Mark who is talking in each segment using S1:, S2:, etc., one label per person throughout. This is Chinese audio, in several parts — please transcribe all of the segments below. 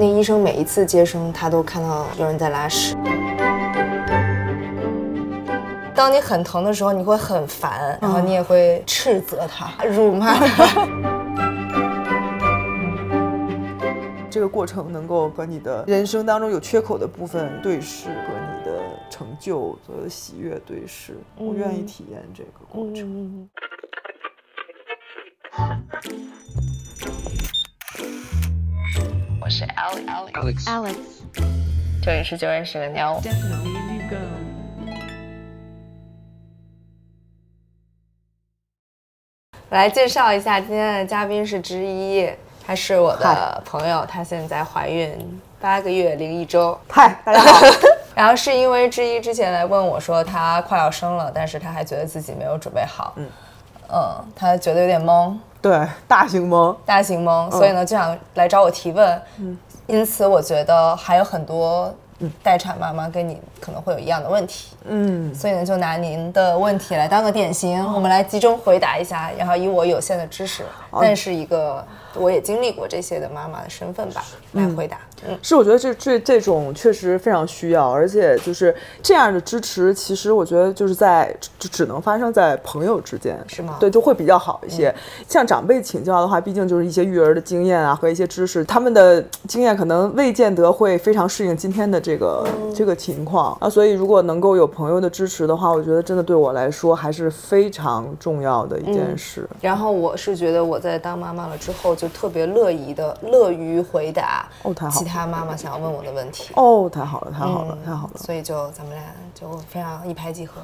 S1: 那医生每一次接生，他都看到有人在拉屎。当你很疼的时候，你会很烦，然后你也会斥责他、辱骂他。
S2: 这个过程能够和你的人生当中有缺口的部分对视，和你的成就、所有的喜悦对视。我愿意体验这个过程。
S1: 我是 Alex，Alex，这里是就认识个妞。来介绍一下，今天的嘉宾是之一，她是我的朋友，她现在怀孕八个月零一周。
S2: 嗨，大家好。
S1: 然后是因为之一之前来问我说，她快要生了，但是她还觉得自己没有准备好。嗯嗯，他觉得有点懵。
S2: 对，大型懵，
S1: 大型懵，所以呢就想来找我提问。嗯，因此我觉得还有很多待产妈妈跟你可能会有一样的问题。嗯，所以呢就拿您的问题来当个典型，我们来集中回答一下，然后以我有限的知识，但是一个。我也经历过这些的妈妈的身份吧，来回答。
S2: 嗯，是我觉得这这这种确实非常需要，而且就是这样的支持，其实我觉得就是在就只能发生在朋友之间，
S1: 是吗？
S2: 对，就会比较好一些。向长辈请教的话，毕竟就是一些育儿的经验啊和一些知识，他们的经验可能未见得会非常适应今天的这个这个情况啊。所以如果能够有朋友的支持的话，我觉得真的对我来说还是非常重要的一件事。
S1: 然后我是觉得我在当妈妈了之后就。特别乐意的，乐于回答其他妈妈想要问我的问题
S2: 哦，太好了，太好了，太好了。
S1: 所以就咱们俩就非常一拍即合。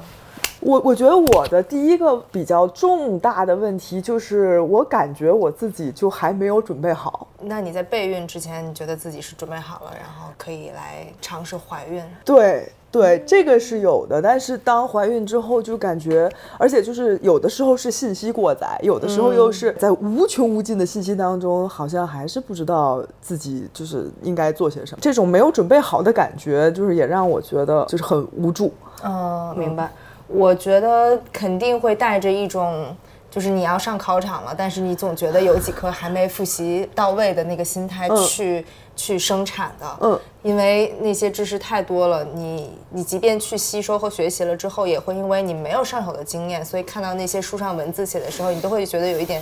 S2: 我我觉得我的第一个比较重大的问题就是，我感觉我自己就还没有准备好。
S1: 那你在备孕之前，你觉得自己是准备好了，然后可以来尝试怀孕？
S2: 对。对，这个是有的，但是当怀孕之后就感觉，而且就是有的时候是信息过载，有的时候又是在无穷无尽的信息当中，好像还是不知道自己就是应该做些什么。这种没有准备好的感觉，就是也让我觉得就是很无助。
S1: 嗯，明白。我觉得肯定会带着一种，就是你要上考场了，但是你总觉得有几科还没复习到位的那个心态去。去生产的，嗯，因为那些知识太多了，你你即便去吸收和学习了之后，也会因为你没有上手的经验，所以看到那些书上文字写的时候，你都会觉得有一点，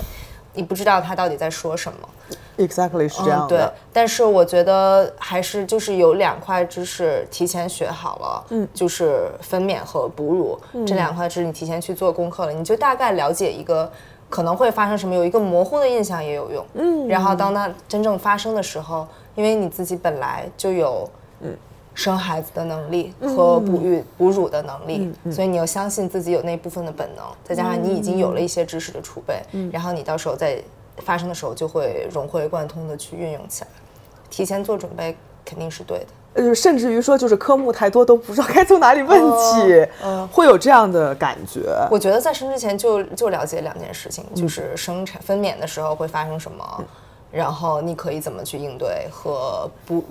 S1: 你不知道他到底在说什么。
S2: Exactly 是这样的。
S1: 对，但是我觉得还是就是有两块知识提前学好了，嗯，就是分娩和哺乳这两块知识，你提前去做功课了，你就大概了解一个可能会发生什么，有一个模糊的印象也有用，嗯，然后当它真正发生的时候。因为你自己本来就有嗯生孩子的能力和哺育哺乳的能力，所以你要相信自己有那部分的本能，再加上你已经有了一些知识的储备，然后你到时候在发生的时候就会融会贯通的去运用起来。提前做准备肯定是对的。
S2: 呃，甚至于说就是科目太多都不知道 该从哪里问起，会有这样的感觉。
S1: 我觉得在生之前就就了解两件事情，就是生产分娩的时候会发生什么。然后你可以怎么去应对和哺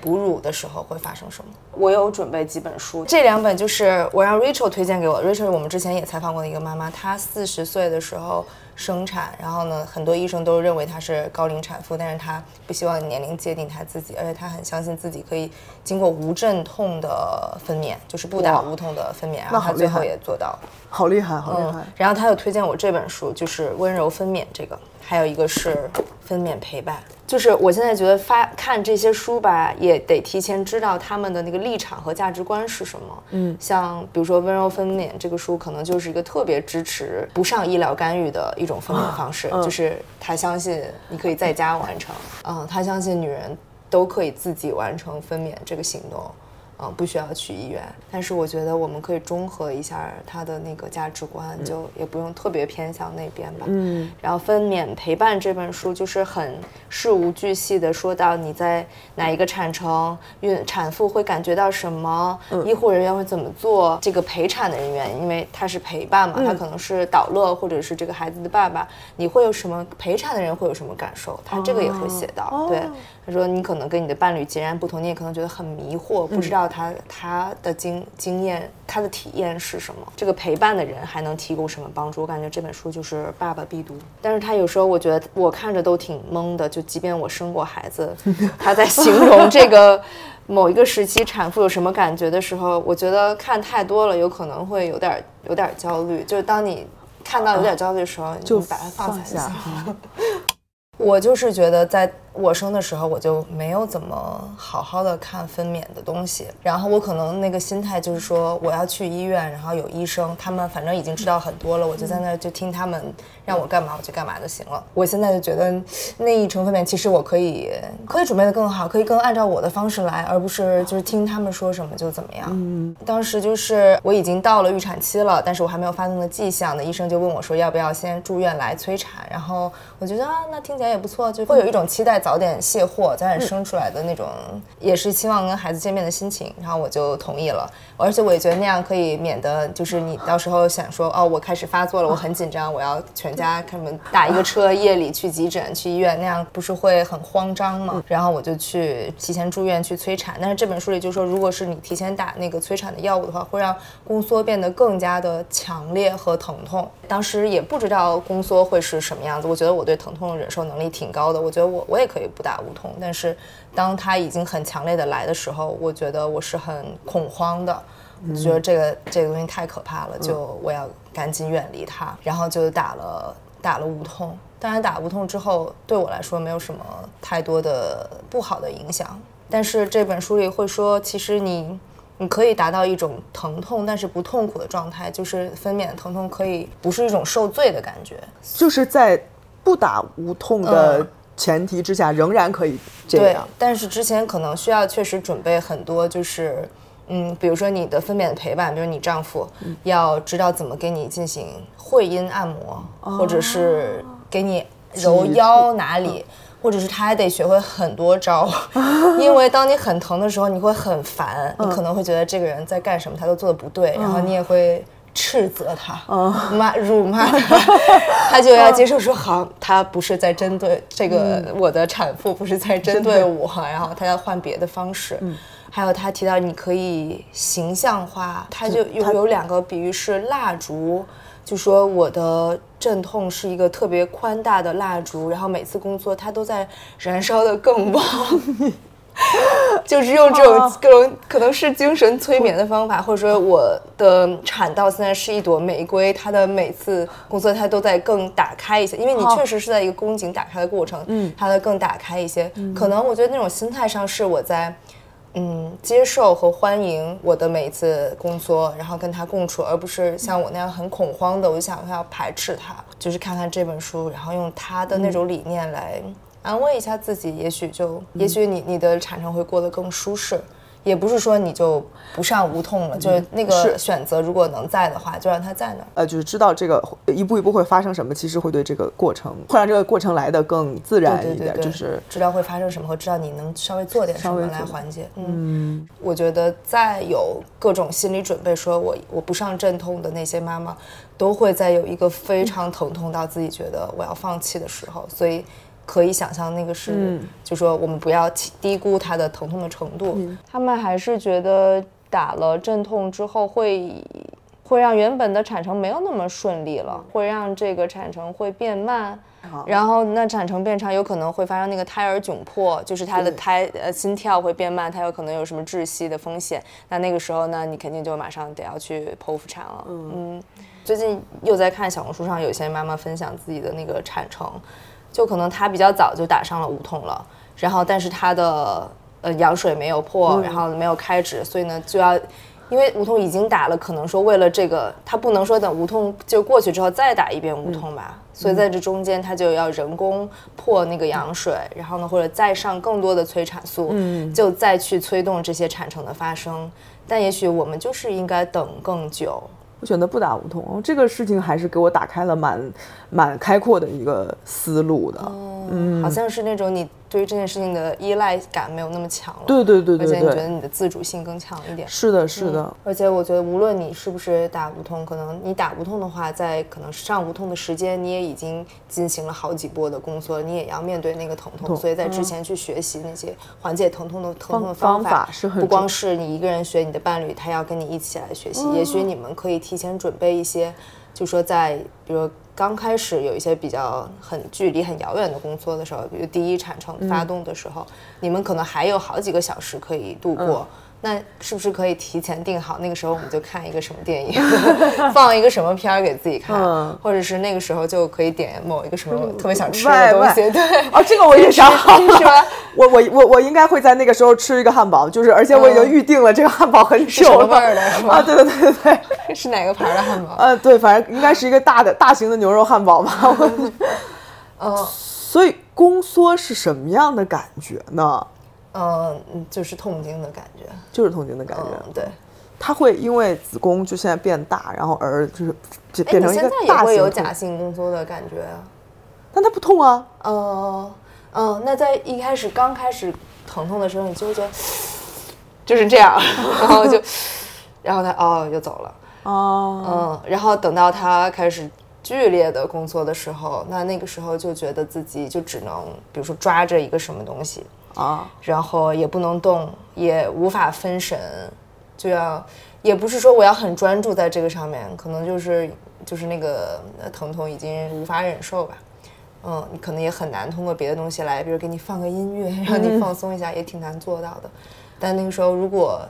S1: 哺乳的时候会发生什么？我有准备几本书，这两本就是我让 Rachel 推荐给我。Rachel 我们之前也采访过的一个妈妈，她四十岁的时候生产，然后呢，很多医生都认为她是高龄产妇，但是她不希望年龄界定她自己，而且她很相信自己可以经过无阵痛的分娩，就是不打无痛的分娩，然后她最后也做到了，
S2: 好厉害，好厉害。
S1: 然后她又推荐我这本书，就是《温柔分娩》这个。还有一个是分娩陪伴，就是我现在觉得发看这些书吧，也得提前知道他们的那个立场和价值观是什么。嗯，像比如说《温柔分娩》这个书，可能就是一个特别支持不上医疗干预的一种分娩方式，就是他相信你可以在家完成，嗯，他相信女人都可以自己完成分娩这个行动。嗯，不需要去医院，但是我觉得我们可以中和一下他的那个价值观，就也不用特别偏向那边吧。嗯，然后《分娩陪伴》这本书就是很事无巨细的说到你在哪一个产程，孕产妇会感觉到什么，医护人员会怎么做，这个陪产的人员，因为他是陪伴嘛，他可能是导乐或者是这个孩子的爸爸，你会有什么陪产的人会有什么感受，他这个也会写到。对，他说你可能跟你的伴侣截然不同，你也可能觉得很迷惑，不知道他他的经经验、他的体验是什么。这个陪伴的人还能提供什么帮助？我感觉这本书就是爸爸必读。但是他有时候我觉得我看着都挺懵的，就即便我生过孩子，他在形容这个 某一个时期产妇有什么感觉的时候，我觉得看太多了，有可能会有点有点焦虑。就是当你看到有点焦虑的时候，
S2: 就
S1: 把它放下。我就是觉得，在我生的时候，我就没有怎么好好的看分娩的东西。然后我可能那个心态就是说，我要去医院，然后有医生，他们反正已经知道很多了，我就在那就听他们让我干嘛我就干嘛就行了。我现在就觉得那一程分娩，其实我可以可以准备的更好，可以更按照我的方式来，而不是就是听他们说什么就怎么样。当时就是我已经到了预产期了，但是我还没有发动的迹象，那医生就问我说要不要先住院来催产，然后我觉得啊，那听起来也不错，就会有一种期待早点卸货、早点生出来的那种，也是期望跟孩子见面的心情，然后我就同意了，而且我也觉得那样可以免得就是你到时候想说哦，我开始发作了，我很紧张，我要全家开门打一个车，夜里去急诊去医院，那样不是会很慌张吗？然后我就去提前住院去催产，但是这本书里就说，如果是你提前打那个催产的药物的话，会让宫缩变得更加的强烈和疼痛。当时也不知道宫缩会是什么样子，我觉得我对疼痛的忍受能力挺高的，我觉得我我也可以不打无痛，但是当它已经很强烈的来的时候，我觉得我是很恐慌的。我觉得这个这个东西太可怕了，就我要赶紧远离它，然后就打了打了无痛。当然打无痛之后，对我来说没有什么太多的不好的影响。但是这本书里会说，其实你你可以达到一种疼痛但是不痛苦的状态，就是分娩的疼痛可以不是一种受罪的感觉。
S2: 就是在不打无痛的前提之下，仍然可以这
S1: 对
S2: 样。，
S1: 但是之前可能需要确实准备很多，就是嗯，比如说你的分娩的陪伴，比如你丈夫要知道怎么给你进行会阴按摩，或者是给你揉腰哪里。或者是他还得学会很多招，因为当你很疼的时候，你会很烦，你可能会觉得这个人在干什么，他都做的不对，然后你也会斥责他，骂辱骂他，他就要接受说好，他不是在针对这个我的产妇，不是在针对我，然后他要换别的方式。还有他提到你可以形象化，他就有有两个比喻是蜡烛，就说我的阵痛是一个特别宽大的蜡烛，然后每次工作它都在燃烧的更旺。就是用这种各种可能是精神催眠的方法，或者说我的产道现在是一朵玫瑰，它的每次工作它都在更打开一些，因为你确实是在一个宫颈打开的过程，嗯，它的更打开一些。可能我觉得那种心态上是我在。嗯，接受和欢迎我的每一次工作，然后跟他共处，而不是像我那样很恐慌的，我就想要排斥他。就是看看这本书，然后用他的那种理念来安慰一下自己，也许就，也许你你的产程会过得更舒适。也不是说你就不上无痛了，就是那个选择如果能在的话，就让它在那儿。
S2: 呃，就是知道这个一步一步会发生什么，其实会对这个过程会让这个过程来的更自然一点，
S1: 对对对，
S2: 就是
S1: 知道会发生什么，和知道你能稍微做点什么来缓解。嗯，我觉得再有各种心理准备，说我我不上阵痛的那些妈妈，都会在有一个非常疼痛到自己觉得我要放弃的时候，所以。可以想象，那个是，
S2: 嗯。
S1: 就说我们不要低低估它的疼痛的程度。他们还是觉得打了镇痛之后会会让原本的产程没有那么顺利了，会让这个产程会变慢，然后那产程变长有可能会发生那个胎儿窘迫，就是他的胎呃心跳会变慢，他有可能有什么窒息的风险。那那个时候呢，你肯定就马上得要去剖腹产了。嗯，最近又在看小红书上有些妈妈分享自己的那个产程，就可能她比较早就打上了无痛了，然后但是她的呃羊水没有破，然后没有开指，所以呢就要。因为无痛已经打了，可能说为了这个，他不能说等无痛就过去之后再打一遍无痛吧，所以在这中间他就要人工破那个羊水，然后呢或者再上更多的催产素，就再去催动这些产程的发生。但也许我们就是应该等更久，
S2: 我选择不打无痛，这个事情还是给我打开了蛮蛮开阔的一个思路的。
S1: 嗯，好像是那种你对于这件事情的依赖感没有那么强了。
S2: 对对对对
S1: 而且你觉得，你的自主性更强一点。
S2: 是的，是的，
S1: 而且我觉得，无论你是不是打无痛，可能你打无痛的话，在可能上无痛的时间，你也已经进行了好几波的工作，你也要面对那个疼痛，
S2: 痛
S1: 所以在之前去学习那些缓解疼痛的疼痛的
S2: 方
S1: 法，
S2: 是很
S1: 不光是你一个人学，你的伴侣他要跟你一起来学习，也许你们可以提前准备一些，就说在比如。刚开始有一些比较很距离很遥远的工作的时候，比如第一产程发动的时候，你们可能还有好几个小时可以度过。那是不是可以提前定好？那个时候我们就看一个什么电影，放一个什么片儿给自己看，
S2: 嗯
S1: 或者是那个时候就可以点某一个什么特别想吃的东西，对，
S2: 哦，这个我也想好了，
S1: 是吧？
S2: 我我我我应该会在那个时候吃一个汉堡，就是而且我已经
S1: 嗯
S2: 预定了这个汉堡很
S1: 什
S2: 久了
S1: 么味儿的是吧
S2: 啊，对对对对对，
S1: 是哪个牌儿的汉堡？
S2: 呃对，反正应该是一个大的大型的牛肉汉堡吧。我
S1: 嗯
S2: 所以宫缩是什么样的感觉呢？
S1: 嗯，就是痛经的感觉，
S2: 就是痛经的感觉，
S1: 嗯，对。
S2: 它会因为子宫就现在变大，然后而就是变成一个
S1: 你现在也会有假性宫缩的感觉啊？
S2: 但它不痛啊。
S1: 呃，嗯，那在一开始刚开始疼痛的时候，你就会觉得 就是这样，然后就，然后他哦就走了，
S2: 哦，
S1: 嗯，然后等到他开始剧烈的工作的时候，那那个时候就觉得自己就只能，比如说抓着一个什么东西，
S2: 啊，
S1: 然后也不能动，也无法分神，就要也不是说我要很专注在这个上面，可能就是就是那个呃疼痛已经无法忍受吧。嗯，你可能也很难通过别的东西来，比如给你放个音乐，让你放松一下，也挺难做到的。但那个时候，如果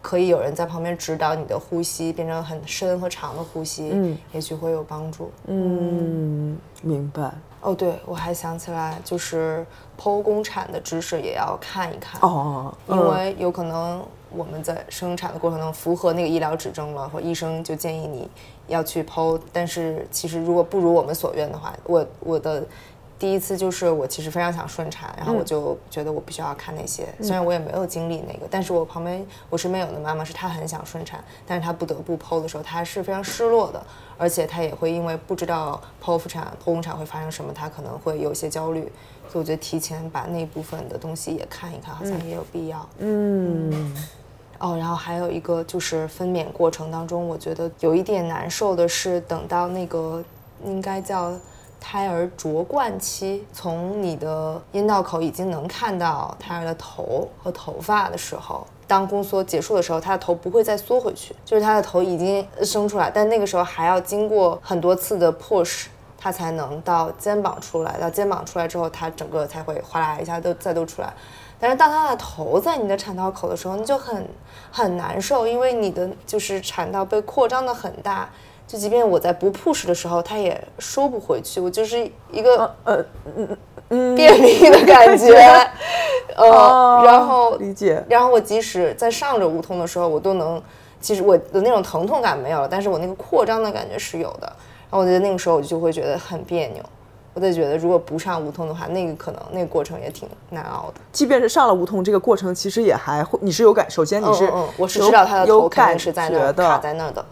S1: 可以有人在旁边指导你的呼吸，变成很深和长的呼吸，
S2: 嗯，
S1: 也许会有帮助。
S2: 嗯，明白。
S1: 哦，对，我还想起来，就是剖宫产的知识也要看一看。
S2: 哦，
S1: 因为有可能我们在生产的过程中符合那个医疗指征了，或医生就建议你要去剖，但是其实如果不如我们所愿的话，我我的第一次就是我其实非常想顺产，然后我就觉得我必须要看那些，虽然我也没有经历那个，但是我旁边我身边有的妈妈是她很想顺产，但是她不得不剖的时候，她是非常失落的，而且她也会因为不知道剖腹产、剖宫产会发生什么，她可能会有些焦虑，所以我觉得提前把那部分的东西也看一看，好像也有必要。
S2: 嗯，
S1: 哦，然后还有一个就是分娩过程当中，我觉得有一点难受的是，等到那个应该叫胎儿着冠期，从你的阴道口已经能看到胎儿的头和头发的时候，当宫缩结束的时候，他的头不会再缩回去，就是他的头已经生出来，但那个时候还要经过很多次的 push。它才能到肩膀出来，到肩膀出来之后，它整个才会哗啦一下都再都出来。但是当他的头在你的产道口的时候，你就很很难受，因为你的就是产道被扩张的很大，就即便我在不 push 的时候，它也收不回去，我就是一个
S2: 呃嗯嗯，
S1: 便秘的感觉，呃，
S2: 哦
S1: 然后
S2: 理解。
S1: 然后我即使在上着无痛的时候，我都能，其实我的那种疼痛感没有了，但是我那个扩张的感觉是有的。然后我觉得那个时候我就会觉得很别扭，我就觉得如果不上无痛的话，那个可能那个过程也挺难熬的。
S2: 即便是上了无痛，这个过程其实也还会，你是有感，首先你是
S1: 嗯嗯，我是知道他的头肯定是在那卡在那儿的，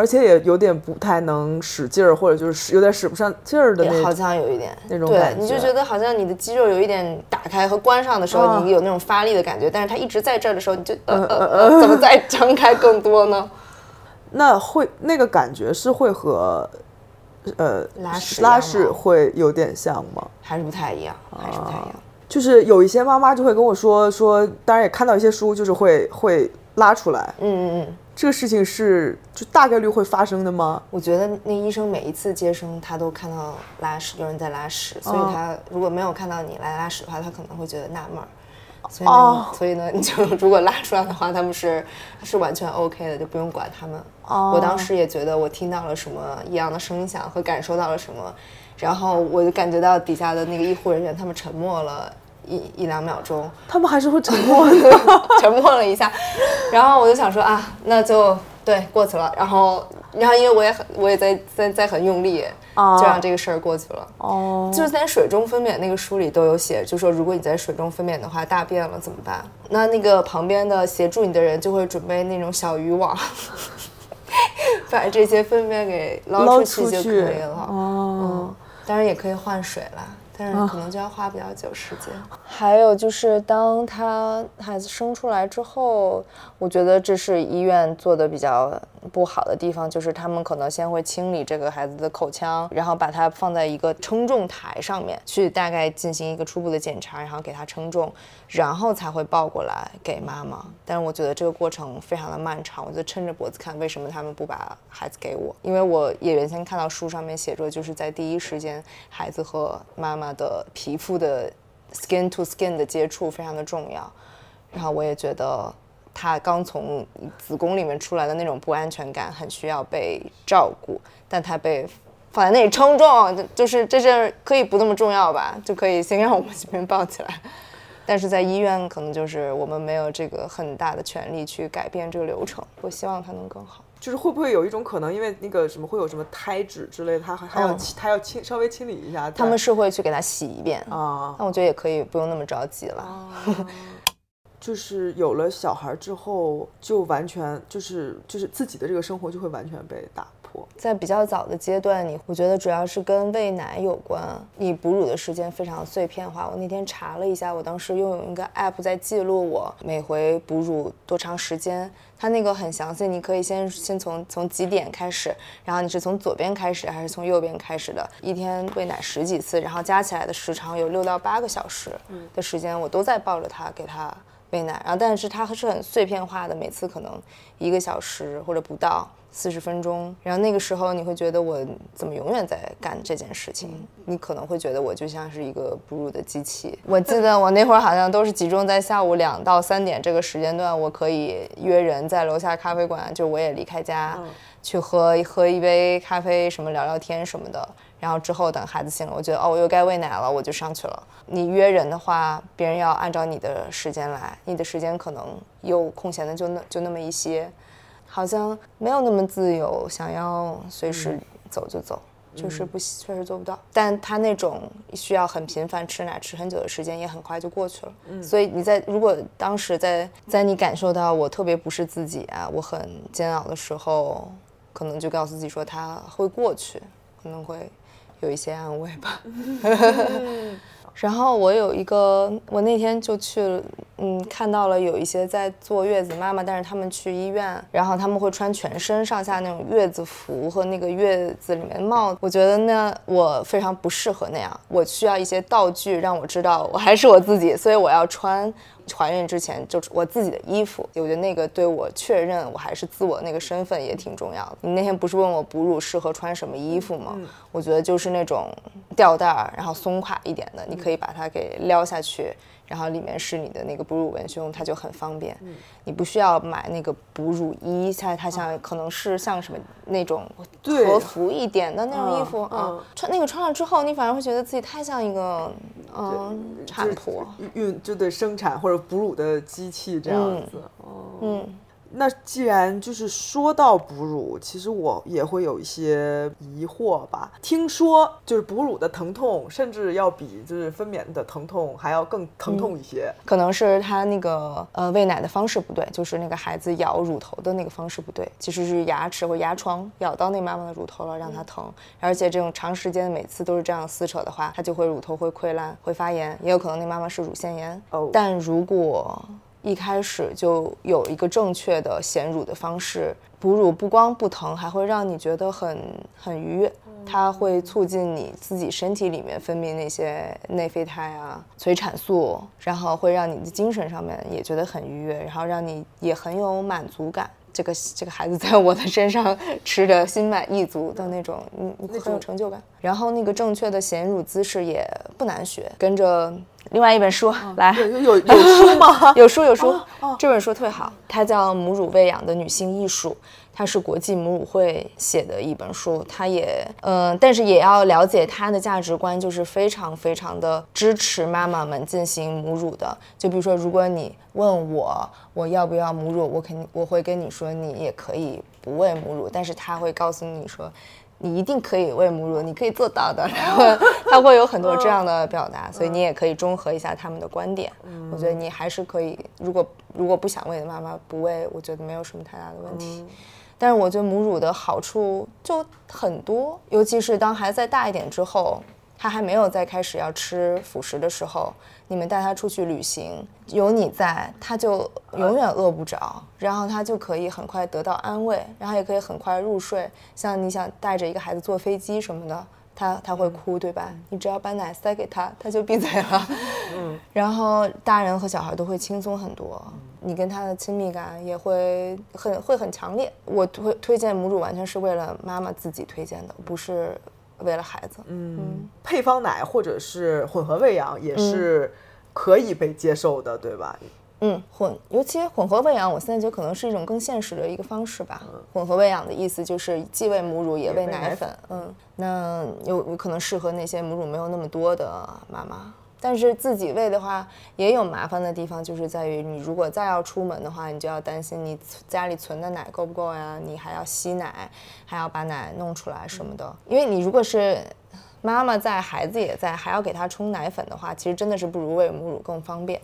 S2: 而且也有点不太能使劲儿，或者就是有点使不上劲儿的那种。
S1: 像有一点
S2: 那种
S1: 对
S2: 感，觉
S1: 你就觉得好像你的肌肉有一点打开和关上的时候，
S2: 嗯
S1: 你有那种发力的感觉，但是它一直在这儿的时候，你就呃呃呃，怎么再张开更多呢？
S2: 那会那个感觉是会和呃
S1: 拉屎
S2: 拉屎会有点像吗？
S1: 还是不太一样，还是不太一样。
S2: 就是有一些妈妈就会跟我说说，当然也看到一些书，就是会会拉出来，
S1: 嗯嗯嗯，
S2: 这个事情是就大概率会发生的吗？
S1: 我觉得那医生每一次接生，他都看到拉屎，有人在拉屎，所以
S2: 哦
S1: 他如果没有看到你来拉屎的话，他可能会觉得纳闷儿。所以所以呢，你就如果拉出来的话，他们是是完全 OK 的，就不用管他们。
S2: 哦
S1: 我当时也觉得我听到了什么异样的声响和感受到了什么，然后我就感觉到底下的那个医护人员他们沉默了一一两秒钟，
S2: 他们还是会沉默的。
S1: 沉默了一下，然后我就想说啊，那就对过去了。然后，然后因为我也很，我也在在在很用力，就让这个事儿过去了。
S2: 哦，
S1: 就是在水中分娩那个书里都有写，就说如果你在水中分娩的话，大便了怎么办？那那个旁边的协助你的人就会准备那种小渔网，把这些粪便给捞
S2: 捞
S1: 出去就可以了。
S2: 哦，
S1: 嗯，当然也可以换水啦。但是可能就要花比较久时间。还有就是，当他孩子生出来之后，我觉得这是医院做的比较不好的地方，就是他们可能先会清理这个孩子的口腔，然后把它放在一个称重台上面去，大概进行一个初步的检查，然后给他称重，然后才会抱过来给妈妈。但是我觉得这个过程非常的漫长，我就抻着脖子看，为什么他们不把孩子给我？因为我也原先看到书上面写着，就是在第一时间，孩子和妈妈的皮肤的 skin to skin 的接触非常的重要。然后我也觉得他刚从子宫里面出来的那种不安全感，很需要被照顾，但他被放在那里称重，就就是这事儿可以不那么重要吧，就可以先让我们这边抱起来。但是在医院，可能就是我们没有这个很大的权利去改变这个流程。我希望它能更好。
S2: 就是会不会有一种可能，因为那个什么会有什么胎脂之类的，他还还要
S1: 嗯
S2: 他要清稍微清理一下。
S1: 他们是会去给它洗一遍，
S2: 啊，
S1: 但我觉得也可以不用那么着急了。
S2: 就是有了小孩之后，就完全就是就是自己的这个生活就会完全被打破。
S1: 在比较早的阶段你，我觉得主要是跟喂奶有关。你哺乳的时间非常碎片化。我那天查了一下，我当时用一个 app 在记录我每回哺乳多长时间。它那个很详细，你可以先先从从几点开始，然后你是从左边开始还是从右边开始的？一天喂奶十几次，然后加起来的时长有六到八个小时的时间，我都在抱着它给它喂奶。然后但是它是很碎片化的，每次可能一个小时或者不到。四十分钟，然后那个时候你会觉得我怎么永远在干这件事情？你可能会觉得我就像是一个哺乳的机器。我记得我那会儿好像都是集中在下午两到三点这个时间段，我可以约人在楼下咖啡馆，就我也离开家，去喝喝一杯咖啡，什么聊聊天什么的。然后之后等孩子醒了，我觉得哦，我又该喂奶了，我就上去了。你约人的话，别人要按照你的时间来，你的时间可能有空闲的就那就那么一些。好像没有那么自由，想要随时走就走，就是不确实做不到。但他那种需要很频繁吃奶吃很久的时间，也很快就过去了。所以你在如果当时在在你感受到我特别不是自己啊，我很煎熬的时候，可能就告诉自己说他会过去，可能会有一些安慰吧。然后我有一个，我那天就去，嗯，看到了有一些在坐月子妈妈，但是他们去医院，然后他们会穿全身上下那种月子服和那个月子里面的帽子，我觉得那我非常不适合那样，我需要一些道具让我知道我还是我自己，所以我要穿。怀孕之前就是我自己的衣服，我觉得那个对我确认我还是自我那个身份也挺重要的。你那天不是问我哺乳适合穿什么衣服吗？我觉得就是那种吊带儿，然后松垮一点的，你可以把它给撩下去，然后里面是你的那个哺乳文胸，它就很方便。你不需要买那个哺乳衣，它它像可能是像什么那种
S2: 对
S1: 和服一点的那种衣服
S2: 嗯
S1: 啊，穿那个穿上之后，你反而会觉得自己太像一个嗯产婆。
S2: 孕就对生产或者哺乳的机器这样子。
S1: 嗯，
S2: 那既然就是说到哺乳，其实我也会有一些疑惑吧。听说就是哺乳的疼痛，甚至要比就是分娩的疼痛还要更疼痛一些。
S1: 可能是他那个呃喂奶的方式不对，就是那个孩子咬乳头的那个方式不对，其实是牙齿或牙床咬到那妈妈的乳头了，让她疼。而且这种长时间每次都是这样撕扯的话，它就会乳头会溃烂、会发炎，也有可能那妈妈是乳腺炎。
S2: 哦
S1: 但如果一开始就有一个正确的衔乳的方式，哺乳不光不疼，还会让你觉得很很愉悦。它会促进你自己身体里面分泌那些内啡肽啊、催产素，然后会让你的精神上面也觉得很愉悦，然后让你也很有满足感。这个这个孩子在我的身上吃着心满意足的那种，嗯，你很有成就感。然后那个正确的衔乳姿势也不难学，跟着另外一本书来。
S2: 有书吗？
S1: 有书有书，这本书特别好，它叫《母乳喂养的女性艺术》，它是国际母乳会写的一本书。它也，嗯、但是也要了解它的价值观，就是非常非常的支持妈妈们进行母乳的。就比如说，如果你问我我要不要母乳，我肯定我会跟你说，你也可以不喂母乳，但是他会告诉你说。你一定可以喂母乳，你可以做到的。然后他会有很多这样的表达，所以你也可以中和一下他们的观点。我觉得你还是可以，如果如果不想喂的妈妈不喂，我觉得没有什么太大的问题。但是我觉得母乳的好处就很多，尤其是当孩子再大一点之后，他还没有再开始要吃辅食的时候，你们带他出去旅行，有你在，他就永远饿不着，然后他就可以很快得到安慰，然后也可以很快入睡。像你想带着一个孩子坐飞机什么的。他他会哭，对吧？你只要把奶塞给他，他就闭嘴了。嗯，然后大人和小孩都会轻松很多，你跟他的亲密感也会很会很强烈。我推推荐母乳完全是为了妈妈自己推荐的，不是为了孩子。
S2: 嗯，配方奶或者是混合喂养也是可以被接受的，对吧？
S1: 嗯，混，尤其混合喂养，我现在觉得可能是一种更现实的一个方式吧。混合喂养的意思就是既喂母乳也喂奶粉。嗯，那有有可能适合那些母乳没有那么多的妈妈，但是自己喂的话也有麻烦的地方，就是在于你如果再要出门的话，你就要担心你家里存的奶够不够呀？你还要吸奶，还要把奶弄出来什么的。因为你如果是妈妈在，孩子也在，还要给他冲奶粉的话，其实真的是不如喂母乳更方便。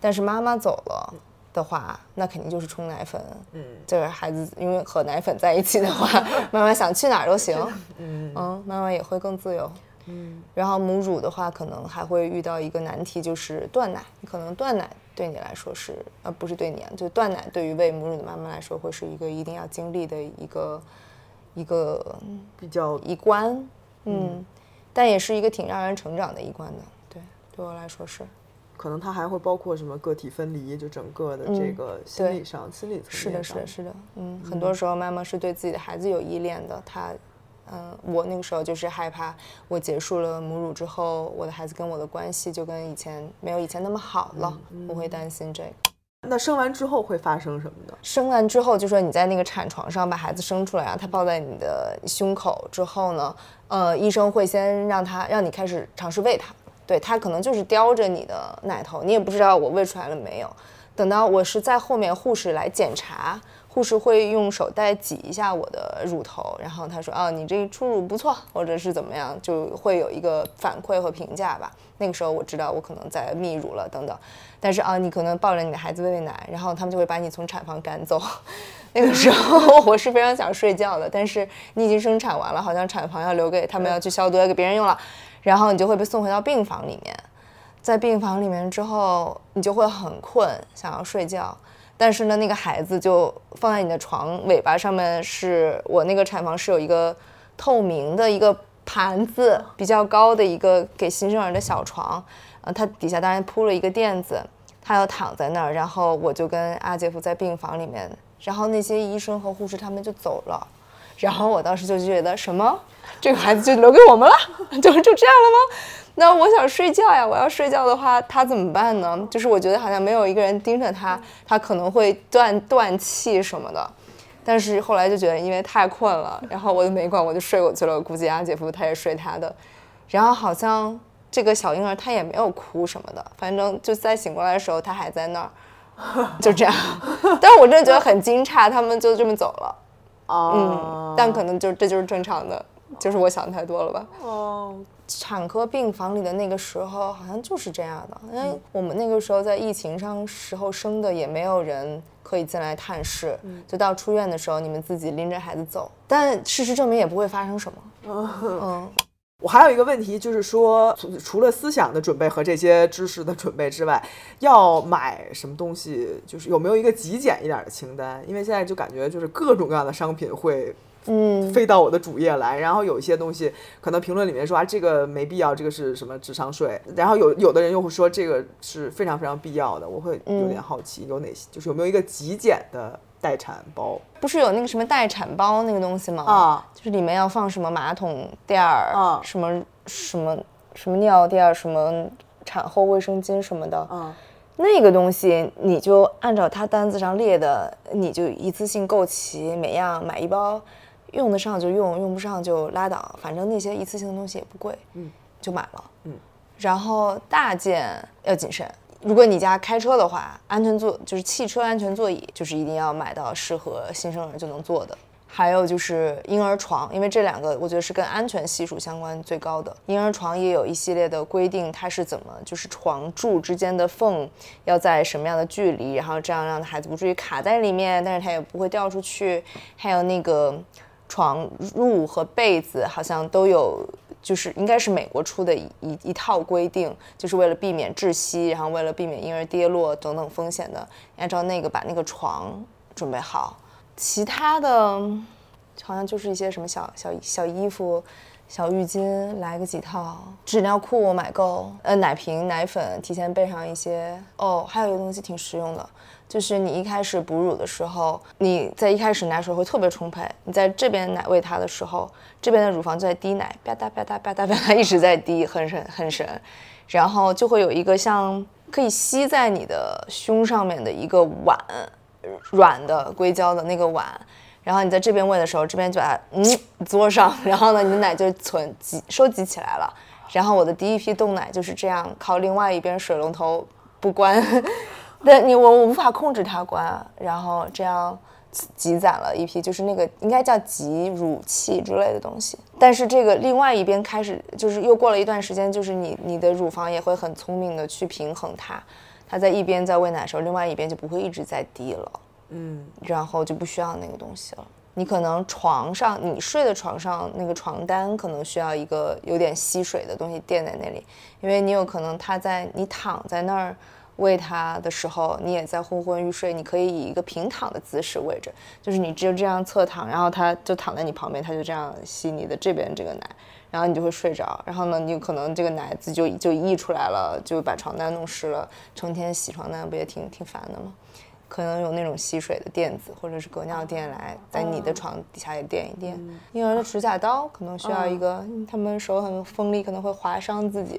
S1: 但是妈妈走了的话，那肯定就是冲奶粉。嗯，就是孩子因为和奶粉在一起的话，妈妈想去哪儿都行。嗯嗯，妈妈也会更自由。嗯，然后母乳的话，可能还会遇到一个难题，就是断奶。可能断奶对你来说是，呃，不是对你啊，就断奶对于喂母乳的妈妈来说，会是一个一定要经历的一个一个
S2: 比较
S1: 一关。嗯，但也是一个挺让人成长的一关的。对，对我来说是。
S2: 可能它还会包括什么个体分离，就整个的这个心理上、心理层面
S1: 是的，是的，是的。嗯，很多时候妈妈是对自己的孩子有依恋的。她，嗯，我那个时候就是害怕，我结束了母乳之后，我的孩子跟我的关系就跟以前没有以前那么好了。我会担心这个。
S2: 那生完之后会发生什么呢？
S1: 生完之后，就说你在那个产床上把孩子生出来，然后他抱在你的胸口之后呢，呃，医生会先让他让你开始尝试喂他。对他可能就是叼着你的奶头，你也不知道我喂出来了没有。等到我是在后面，护士来检查，护士会用手带挤一下我的乳头，然后他说：“哦，你这出乳不错，或者是怎么样，就会有一个反馈和评价吧。”那个时候我知道我可能在泌乳了等等。但是啊，你可能抱着你的孩子喂喂奶，然后他们就会把你从产房赶走。那个时候我是非常想睡觉的，但是你已经生产完了，好像产房要留给他们要去消毒，要给别人用了。然后你就会被送回到病房里面，在病房里面之后，你就会很困，想要睡觉。但是呢，那个孩子就放在你的床尾巴上面，是我那个产房是有一个透明的一个盘子，比较高的一个给新生儿的小床，呃，它底下当然铺了一个垫子，他要躺在那儿。然后我就跟阿杰夫在病房里面，然后那些医生和护士他们就走了。然后我当时就觉得什么，这个孩子就留给我们了，就就这样了吗？那我想睡觉呀，我要睡觉的话，他怎么办呢？就是我觉得好像没有一个人盯着他，他可能会断断气什么的。但是后来就觉得因为太困了，然后我就没管，我就睡过去了。估计阿姐夫他也睡他的。然后好像这个小婴儿他也没有哭什么的，反正就在醒过来的时候他还在那儿，就这样。但是我真的觉得很惊诧，他们就这么走了。嗯，但可能就这就是正常的，就是我想太多了吧。哦，产科病房里的那个时候好像就是这样的，因为我们那个时候在疫情上时候生的，也没有人可以进来探视，就到出院的时候你们自己拎着孩子走。但事实证明也不会发生什么。
S2: 嗯。我还有一个问题，就是说，除了思想的准备和这些知识的准备之外，要买什么东西，就是有没有一个极简一点的清单？因为现在就感觉就是各种各样的商品会，嗯，飞到我的主页来，然后有一些东西可能评论里面说啊，这个没必要，这个是什么智商税？然后有有的人又会说这个是非常非常必要的，我会有点好奇，有哪些，就是有没有一个极简的。待产包
S1: 不是有那个什么待产包那个东西吗？啊，就是里面要放什么马桶垫儿啊，什么什么什么尿垫儿什么产后卫生巾什么的。嗯，那个东西你就按照他单子上列的，你就一次性购齐，每样买一包，用得上就用，用不上就拉倒。反正那些一次性的东西也不贵，嗯，就买了。嗯，然后大件要谨慎。如果你家开车的话，安全座就是汽车安全座椅，就是一定要买到适合新生儿就能坐的。还有就是婴儿床，因为这两个我觉得是跟安全系数相关最高的。婴儿床也有一系列的规定，它是怎么就是床柱之间的缝要在什么样的距离，然后这样让孩子不至于卡在里面，但是他也不会掉出去。还有那个床褥和被子好像都有。就是应该是美国出的一一一套规定，就是为了避免窒息，然后为了避免婴儿跌落等等风险的，按照那个把那个床准备好。其他的，好像就是一些什么小小小衣服、小浴巾，来个几套。纸尿裤我买够，呃，奶瓶、奶粉提前备上一些。哦，还有一个东西挺实用的，就是你一开始哺乳的时候，你在一开始奶水会特别充沛，你在这边奶喂它的时候，这边的乳房就在滴奶，吧嗒吧嗒吧嗒吧嗒 一直在滴，很神很神。然后就会有一个像可以吸在你的胸上面的一个碗。软的硅胶的那个碗，然后你在这边喂的时候，这边就把它嗯嘬上，然后呢，你的奶就存集收集起来了。然后我的第一批冻奶就是这样，靠另外一边水龙头不关，但你我我无法控制它关，然后这样积攒了一批，就是那个应该叫集乳器之类的东西。但是这个另外一边开始就是又过了一段时间，就是你你的乳房也会很聪明的去平衡它。它在一边在喂奶的时候，另外一边就不会一直在滴了，嗯，然后就不需要那个东西了。你可能床上你睡的床上那个床单可能需要一个有点吸水的东西垫在那里，因为你有可能它在你躺在那儿喂他的时候，你也在昏昏欲睡，你可以以一个平躺的姿势喂着，就是你只有这样侧躺，然后他就躺在你旁边，他就这样吸你的这边这个奶。然后你就会睡着，然后呢，你可能这个奶子就就溢出来了，就把床单弄湿了。成天洗床单不也挺挺烦的吗？可能有那种吸水的垫子，或者是隔尿垫来在你的床底下也垫一垫。婴儿的指甲刀可能需要一个，他们手很锋利，可能会划伤自己。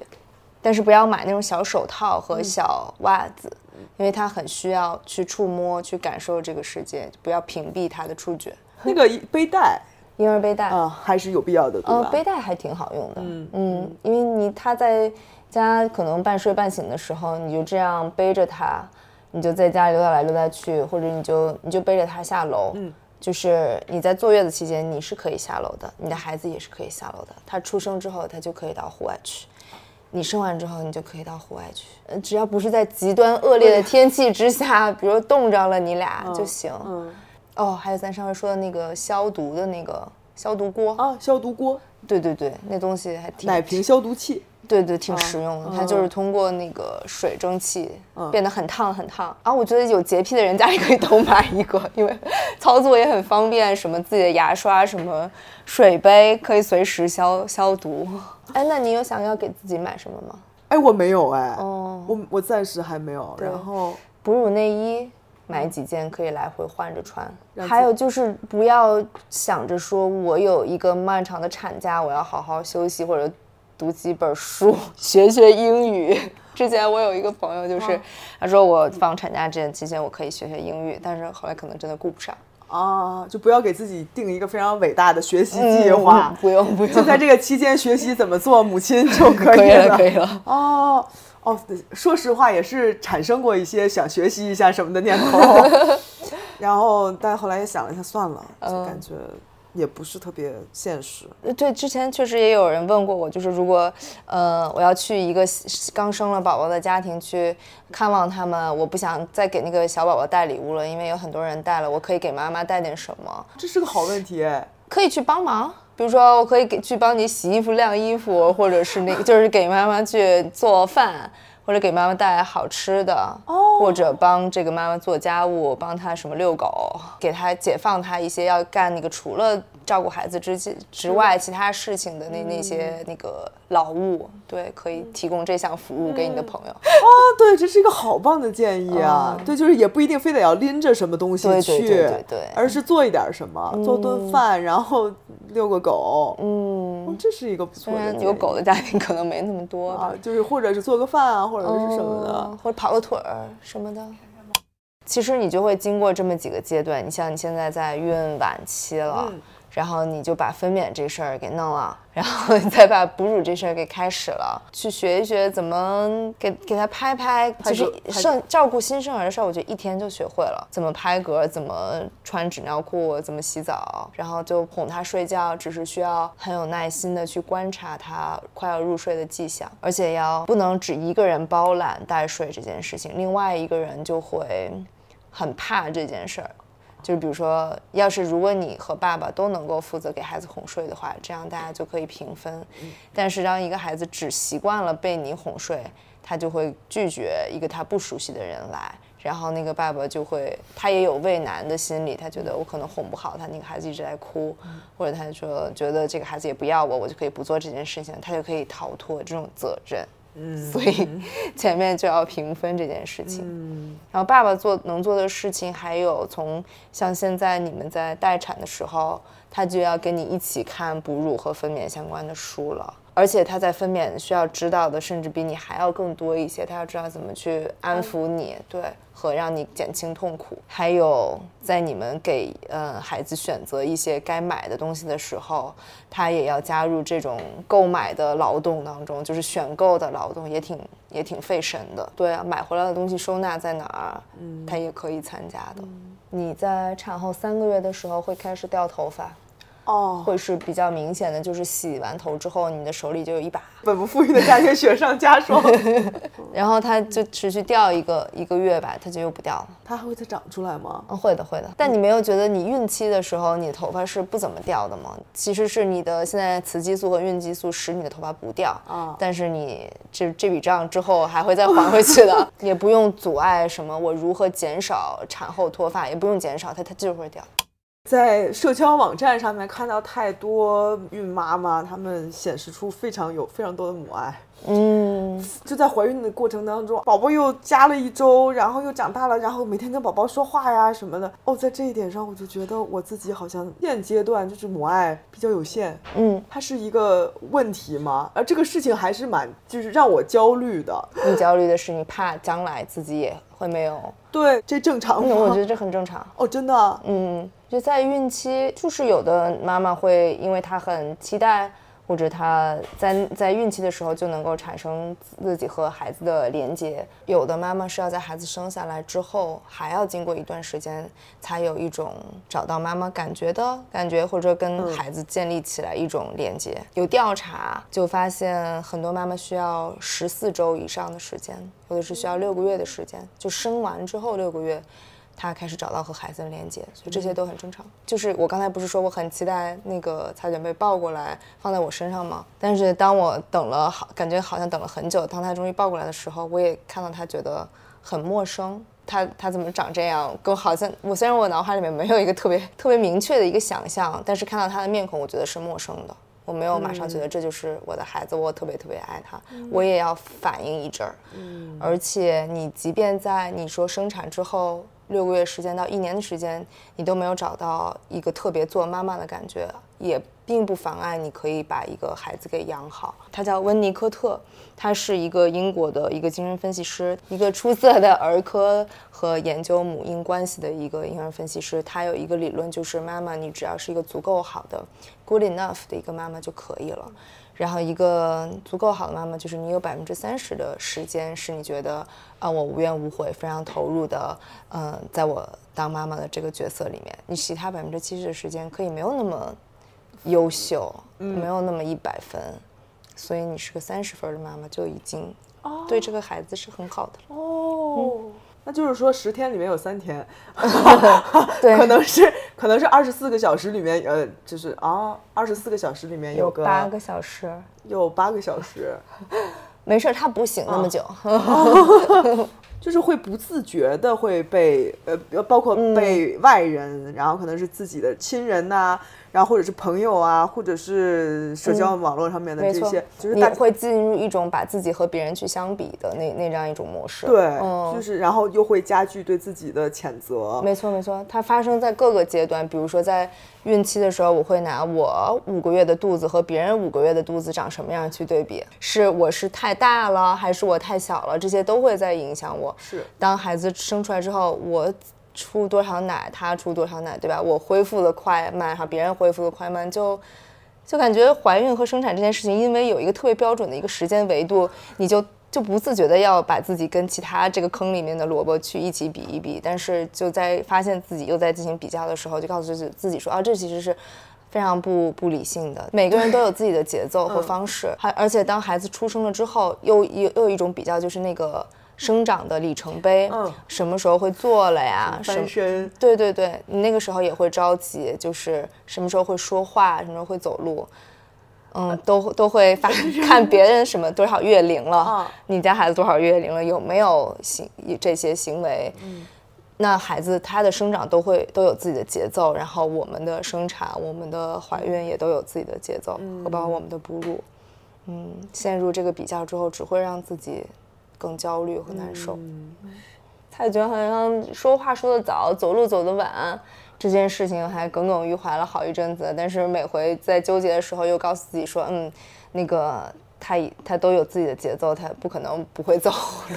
S1: 但是不要买那种小手套和小袜子，因为他很需要去触摸、去感受这个世界，不要屏蔽他的触觉。
S2: 那个背带。
S1: 婴儿背带。
S2: 啊，还是有必要的，对吧？
S1: 背带还挺好用的，嗯。嗯，因为你他在家可能半睡半醒的时候，你就这样背着他，你就在家里溜达来溜达去，或者你就你就背着他下楼，嗯，就是你在坐月子期间你是可以下楼的，你的孩子也是可以下楼的，他出生之后他就可以到户外去，你生完之后你就可以到户外去，只要不是在极端恶劣的天气之下，比如冻着了你俩就行，嗯。哦，还有咱上回说的那个消毒的那个消毒锅。
S2: 啊，消毒锅，
S1: 对对对，那东西还挺
S2: 奶瓶消毒器，
S1: 对对，挺实用的。它就是通过那个水蒸气变得很烫很烫。然后我觉得有洁癖的人家里可以都买一个，因为操作也很方便，什么自己的牙刷、什么水杯可以随时消消毒。哎，那你有想要给自己买什么吗？
S2: 哎，我没有哎，哦，我我暂时还没有。然后
S1: 哺乳内衣。买几件可以来回换着穿，还有就是不要想着说我有一个漫长的产假，我要好好休息或者读几本书 学学英语。之前我有一个朋友，就是他说我放产假这段期间我可以学学英语，但是后来可能真的顾不上。
S2: 啊，就不要给自己定一个非常伟大的学习计划，
S1: 不用不用，
S2: 就在这个期间学习怎么做母亲就可
S1: 以了，可以了
S2: 哦。哦，说实话也是产生过一些想学习一下什么的念头，然后但后来也想了一下，算了，就感觉也不是特别现实。
S1: 对，之前确实也有人问过我，就是如果呃我要去一个刚生了宝宝的家庭去看望他们，我不想再给那个小宝宝带礼物了，因为有很多人带了，我可以给妈妈带点什么？
S2: 这是个好问题，
S1: 可以去帮忙。比如说，我可以给去帮你洗衣服、晾衣服，或者是那个，就是给妈妈去做饭，或者给妈妈带来好吃的，或者帮这个妈妈做家务，帮她什么遛狗，给她解放她一些要干那个除了。照顾孩子之之外，其他事情的那那些那个劳务，对，可以提供这项服务给你的朋友。
S2: 哦，对，这是一个好棒的建议啊！对，就是也不一定非得要拎着什么东西
S1: 去，对对对，
S2: 而是做一点什么，做顿饭，然后遛个狗。嗯，这是一个不错的。
S1: 有狗的家庭可能没那么多
S2: 啊，就是或者是做个饭啊，或者是什么的，
S1: 或者跑个腿儿什么的。其实你就会经过这么几个阶段，你像你现在在孕晚期了。然后你就把分娩这事儿给弄了，然后再把哺乳这事儿给开始了，去学一学怎么给给他拍拍，就是生照顾新生儿的事儿，我觉得一天就学会了，怎么拍嗝，怎么穿纸尿裤，怎么洗澡，然后就哄他睡觉，只是需要很有耐心的去观察他快要入睡的迹象，而且要不能只一个人包揽带睡这件事情，另外一个人就会很怕这件事儿。就是比如说，要是如果你和爸爸都能够负责给孩子哄睡的话，这样大家就可以平分。但是当一个孩子只习惯了被你哄睡，他就会拒绝一个他不熟悉的人来。然后那个爸爸就会，他也有畏难的心理，他觉得我可能哄不好他，那个孩子一直在哭，或者他说觉得这个孩子也不要我，我就可以不做这件事情，他就可以逃脱这种责任。嗯，所以前面就要平分这件事情。嗯，然后爸爸做能做的事情还有从像现在你们在待产的时候，他就要跟你一起看哺乳和分娩相关的书了。而且他在分娩需要知道的，甚至比你还要更多一些。他要知道怎么去安抚你，对，和让你减轻痛苦。还有在你们给呃孩子选择一些该买的东西的时候，他也要加入这种购买的劳动当中，就是选购的劳动，也挺也挺费神的。对啊，买回来的东西收纳在哪儿，嗯，他也可以参加的。你在产后三个月的时候会开始掉头发。
S2: 哦，
S1: 会是比较明显的，就是洗完头之后，你的手里就有一把。
S2: 本不富裕的家庭雪上加霜。
S1: 然后它就持续掉一个一个月吧，它就又不掉了。
S2: 它还会再长出来吗？
S1: 嗯，会的，会的。但你没有觉得你孕期的时候，你的头发是不怎么掉的吗？其实是你的现在雌激素和孕激素使你的头发不掉啊。但是你这这笔账之后还会再还回去的，也不用阻碍什么。我如何减少产后脱发？也不用减少，它它就是会掉。
S2: 在社交网站上面看到太多孕妈妈，她们显示出非常有非常多的母爱。嗯，就在怀孕的过程当中，宝宝又加了一周，然后又长大了，然后每天跟宝宝说话呀什么的。哦，在这一点上，我就觉得我自己好像现阶段就是母爱比较有限。嗯，它是一个问题吗？而这个事情还是蛮就是让我焦虑的。
S1: 你焦虑的是你怕将来自己也会没有？
S2: 对，这正常吗？
S1: 我觉得这很正常。
S2: 哦，真的？
S1: 嗯，就在孕期，就是有的妈妈会因为她很期待。或者她在在孕期的时候就能够产生自己和孩子的连接，有的妈妈是要在孩子生下来之后，还要经过一段时间，才有一种找到妈妈感觉的感觉，或者跟孩子建立起来一种连接。有调查就发现，很多妈妈需要十四周以上的时间，或者是需要六个月的时间，就生完之后六个月。他开始找到和孩子的连接，所以这些都很正常。就是我刚才不是说我很期待那个彩卷被抱过来放在我身上吗？但是当我等了好，感觉好像等了很久，当他终于抱过来的时候，我也看到他觉得很陌生。他他怎么长这样？跟好像我虽然我脑海里面没有一个特别特别明确的一个想象，但是看到他的面孔，我觉得是陌生的。我没有马上觉得这就是我的孩子，我特别特别爱他，我也要反应一阵儿。嗯，而且你即便在你说生产之后。六个月时间到一年的时间，你都没有找到一个特别做妈妈的感觉，也并不妨碍你可以把一个孩子给养好。他叫温尼科特，他是一个英国的一个精神分析师，一个出色的儿科和研究母婴关系的一个婴儿分析师。他有一个理论，就是妈妈，你只要是一个足够好的 good enough 的一个妈妈就可以了。然后一个足够好的妈妈，就是你有百分之三十的时间是你觉得啊，我无怨无悔，非常投入的，嗯，在我当妈妈的这个角色里面，你其他百分之七十的时间可以没有那么优秀，没有那么一百分，所以你是个三十分的妈妈就已经对这个孩子是很好的
S2: 哦。那就是说，十天里面有三天，
S1: 对，
S2: 可能是可能是二十四个小时里面，呃，就是啊，二十四个小时里面
S1: 有
S2: 个
S1: 八个小时，
S2: 有八个小时，
S1: 没事，他不醒那么久，
S2: 就是会不自觉的会被呃，包括被外人，然后可能是自己的亲人呐。然后或者是朋友啊，或者是社交网络上面的这些，就是
S1: 你会进入一种把自己和别人去相比的那那样一种模式。
S2: 对，就是然后又会加剧对自己的谴责。
S1: 没错没错，它发生在各个阶段，比如说在孕期的时候，我会拿我五个月的肚子和别人五个月的肚子长什么样去对比，是我是太大了还是我太小了，这些都会在影响我。
S2: 是，
S1: 当孩子生出来之后，我。出多少奶，他出多少奶，对吧？我恢复的快慢，哈，别人恢复的快慢，就就感觉怀孕和生产这件事情，因为有一个特别标准的一个时间维度，你就就不自觉的要把自己跟其他这个坑里面的萝卜去一起比一比。但是就在发现自己又在进行比较的时候，就告诉自己自己说啊，这其实是非常不不理性的。每个人都有自己的节奏和方式，还而且当孩子出生了之后，又又又有一种比较，就是那个。生长的里程碑，
S2: 嗯
S1: 什么时候会做了呀？什
S2: 翻身，
S1: 对对对，你那个时候也会着急，就是什么时候会说话，什么时候会走路，嗯，都都会发看别人什么多少月龄了，
S2: 啊
S1: 你家孩子多少月龄了，有没有行这些行为？那孩子他的生长都会都有自己的节奏，然后我们的生产、我们的怀孕也都有自己的节奏，和包括我们的哺乳。嗯，陷入这个比较之后，只会让自己更焦虑和难受。蔡觉好像说话说得早，走路走得晚，这件事情还耿耿于怀了好一阵子。但是每回在纠结的时候，又告诉自己说，嗯，那个他他都有自己的节奏，他不可能不会走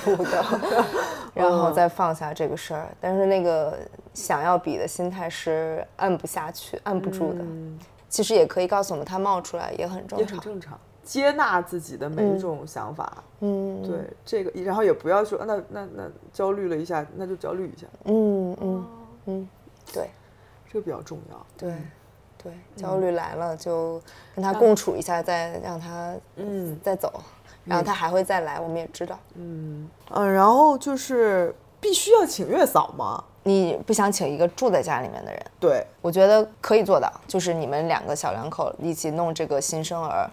S1: 路的，然后再放下这个事儿。但是那个想要比的心态是按不下去、按不住的。其实也可以告诉我们，它冒出来也很正
S2: 也
S1: 常。
S2: 很正常。接纳自己的每一种想法，
S1: 嗯，
S2: 对这个，然后也不要说那那那焦虑了一下，那就焦虑一下，
S1: 嗯嗯嗯，对。
S2: 这个比较重要。
S1: 对对，焦虑来了就跟他共处一下，再让他
S2: 嗯
S1: 再走，然后他还会再来，我们也知道。
S2: 嗯嗯，然后就是必须要请月嫂吗？
S1: 你不想请一个住在家里面的人，
S2: 对，
S1: 我觉得可以做到，就是你们两个小两口一起弄这个新生儿，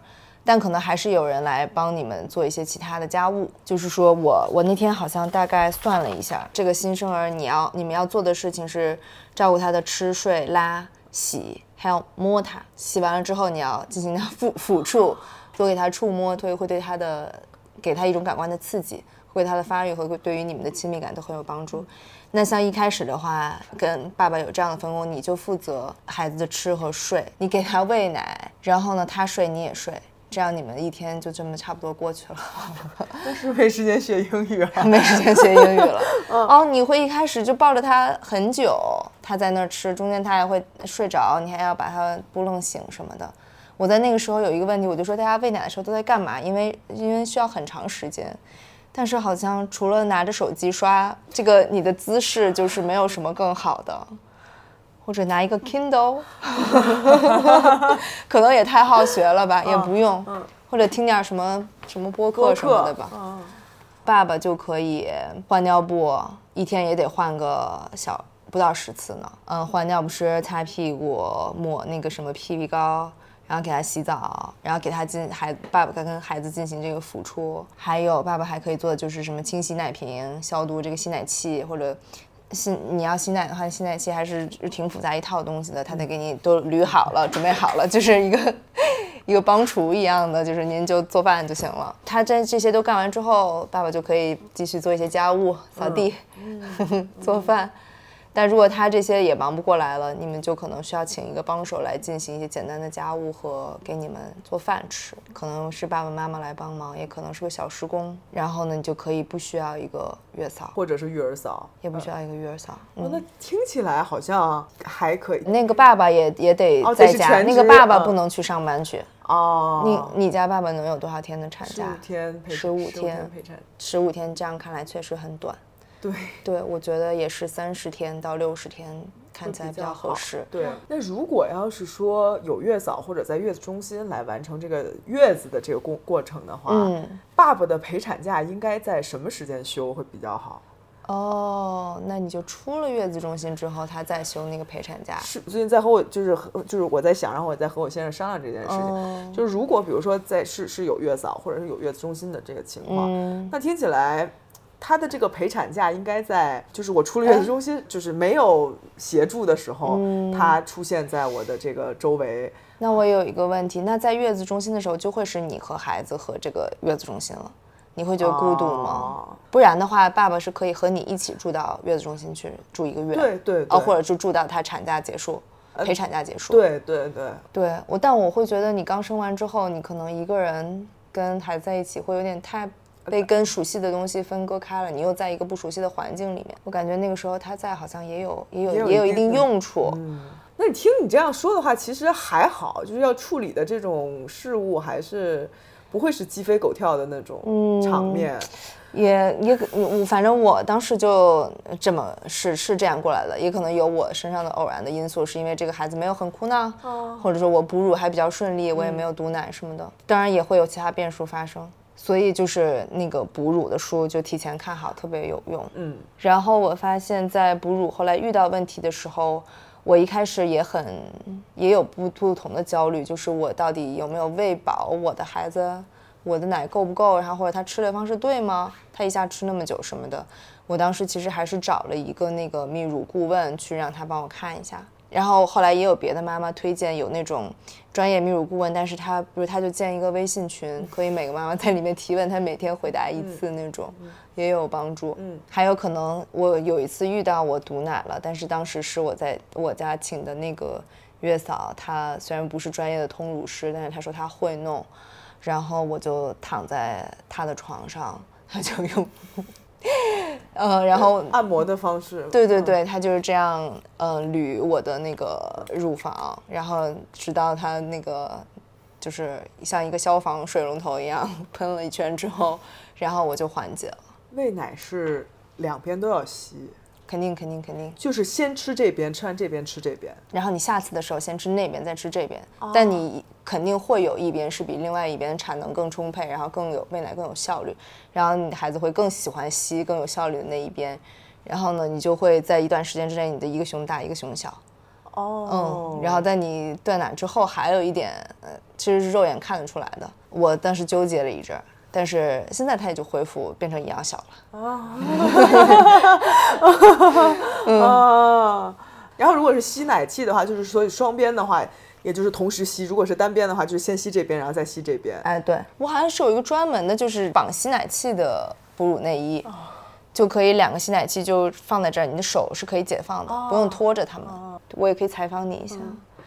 S1: 但可能还是有人来帮你们做一些其他的家务。就是说我我那天好像大概算了一下，这个新生儿你要你们要做的事情是照顾他的吃睡拉洗，还要摸他。洗完了之后你要进行他抚抚触，多给他触摸，对会对他的给他一种感官的刺激，会他的发育和对于你们的亲密感都很有帮助。那像一开始的话，跟爸爸有这样的分工，你就负责孩子的吃和睡，你给他喂奶，然后呢他睡你也睡，这样你们一天就这么差不多过去了，
S2: 但是没时间学英语了。
S1: 没时间学英语了。哦，你会一开始就抱着他很久，他在那儿吃，中间他还会睡着，你还要把他拨弄醒什么的。我在那个时候有一个问题，我就说大家喂奶的时候都在干嘛？因为因为需要很长时间。但是好像除了拿着手机刷，这个你的姿势就是没有什么更好的，或者拿一个 Kindle，可能也太好学了吧，也不用，或者听点什么什么播客什么的吧。
S2: 嗯
S1: 爸爸就可以换尿布，一天也得换个小不到十次呢。嗯，换尿不湿、擦屁股、抹那个什么屁屁膏，然后给他洗澡，然后给他进孩爸爸跟孩子进行这个抚触。还有爸爸还可以做的就是什么清洗奶瓶、消毒这个吸奶器，或者吸你要新奶的话，新奶器还是挺复杂一套东西的，他得给你都捋好了，准备好了，就是一个。一个帮厨一样的，就是您就做饭就行了。他这这些都干完之后，爸爸就可以继续做一些家务，扫地、做饭。但如果他这些也忙不过来了，你们就可能需要请一个帮手来进行一些简单的家务和给你们做饭吃，可能是爸爸妈妈来帮忙，也可能是个小时工。然后呢，你就可以不需要一个月嫂，
S2: 或者是育儿嫂。
S1: 也不需要一个月嫂。
S2: 那听起来好像还可以
S1: 那个爸爸也也得
S2: 哦
S1: 在家，那个爸爸
S2: 嗯
S1: 不能去上班去。
S2: 哦。
S1: 你你家爸爸能有多少天的产假
S2: 十
S1: 假？
S2: 五天陪
S1: 15
S2: 15
S1: 天
S2: 陪产，
S1: 十五天，这样看来确实很短。
S2: 对，
S1: 对，我觉得也是三十天到六十天，看起来比较合适。
S2: 对，那如果要是说有月嫂或者在月子中心来完成这个月子的这个过过程的话，
S1: 嗯，
S2: 爸爸的陪产假应该在什么时间休会比较好？
S1: 哦，那你就出了月子中心之后，他再休那个陪产假。
S2: 是最近在和我就是和就是我在想，然后我在和我先生商量这件事情，
S1: 哦
S2: 就是如果比如说在是是有月嫂或者是有月子中心的这个情况，
S1: 嗯
S2: 那听起来。他的这个陪产假应该在，就是我出了月子中心，就是没有协助的时候，
S1: 嗯
S2: 他出现在我的这个周围。
S1: 那我有一个问题，那在月子中心的时候，就会是你和孩子和这个月子中心了，你会觉得孤独吗？
S2: 哦
S1: 不然的话，爸爸是可以和你一起住到月子中心去住一个月，
S2: 对对对
S1: 哦，或者就住到他产假结束，陪产假结束。
S2: 对对对，
S1: 对我，但我会觉得你刚生完之后，你可能一个人跟孩子在一起会有点太被跟熟悉的东西分割开了，你又在一个不熟悉的环境里面，我感觉那个时候他在好像也有也有
S2: 也有
S1: 一定用处。
S2: 那你听你这样说的话，其实还好，就是要处理的这种事物还是不会是鸡飞狗跳的那种
S1: 嗯
S2: 场面。
S1: 也也可我反正我当时就这么是是这样过来的，也可能有我身上的偶然的因素，是因为这个孩子没有很哭闹，或者说我哺乳还比较顺利，我也没有堵奶什么的，当然也会有其他变数发生。所以就是那个哺乳的书就提前看好，特别有用。
S2: 嗯，
S1: 然后我发现，在哺乳后来遇到问题的时候，我一开始也很也有不不同的焦虑，就是我到底有没有喂饱我的孩子，我的奶够不够，然后或者他吃的方式对吗？他一下吃那么久什么的，我当时其实还是找了一个那个泌乳顾问去让他帮我看一下。然后后来也有别的妈妈推荐有那种专业泌乳顾问，但是他不是他就建一个微信群，可以每个妈妈在里面提问，他每天回答一次那种，也有帮助。嗯，还有可能我有一次遇到我堵奶了，但是当时是我在我家请的那个月嫂，她虽然不是专业的通乳师，但是她说她会弄，然后我就躺在她的床上，她就用。呃，然后
S2: 按摩的方式，
S1: 对对对，他就是这样，呃，捋我的那个乳房，然后直到他那个就是像一个消防水龙头一样 喷了一圈之后，然后我就缓解了。
S2: 喂奶是两边都要吸，
S1: 肯定肯定肯定，
S2: 就是先吃这边，吃完这边吃这边，
S1: 然后你下次的时候先吃那边，再吃这边，但你肯定会有一边是比另外一边产能更充沛，然后更有喂奶更有效率，然后你的孩子会更喜欢吸更有效率的那一边，然后呢，你就会在一段时间之内，你的一个胸大一个胸小，
S2: 哦，
S1: 嗯，然后在你断奶之后，还有一点，呃，其实是肉眼看得出来的，我当时纠结了一阵儿。但是现在它也就恢复变成一样小了。
S2: 啊，然后如果是吸奶器的话，就是所以双边的话，也就是同时吸；如果是单边的话，就是先吸这边，然后再吸这边。
S1: 哎，对我好像是有一个专门的，就是绑吸奶器的哺乳内衣，就可以两个吸奶器就放在这儿，你的手是可以解放的，不用拖着它们。我也可以采访你一下，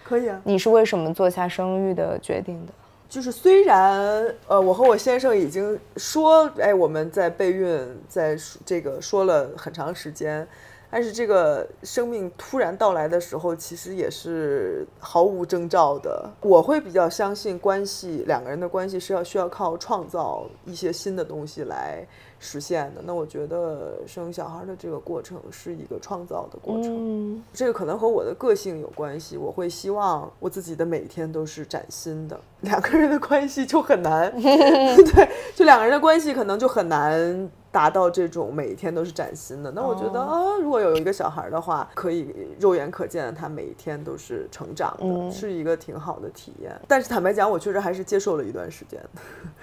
S2: 可以啊。
S1: 你是为什么做下生育的决定的？
S2: 就是虽然呃，我和我先生已经说，哎，我们在备孕，在这个说了很长时间，但是这个生命突然到来的时候，其实也是毫无征兆的。我会比较相信关系，两个人的关系是要需要靠创造一些新的东西来实现的。那我觉得生小孩的这个过程是一个创造的过程，
S1: 嗯
S2: 这个可能和我的个性有关系。我会希望我自己的每天都是崭新的。两个人的关系就很难，对，就两个人的关系可能就很难达到这种每一天都是崭新的。那我觉得啊，如果有一个小孩的话，可以肉眼可见的他每一天都是成长的，是一个挺好的体验。但是坦白讲，我确实还是接受了一段时间，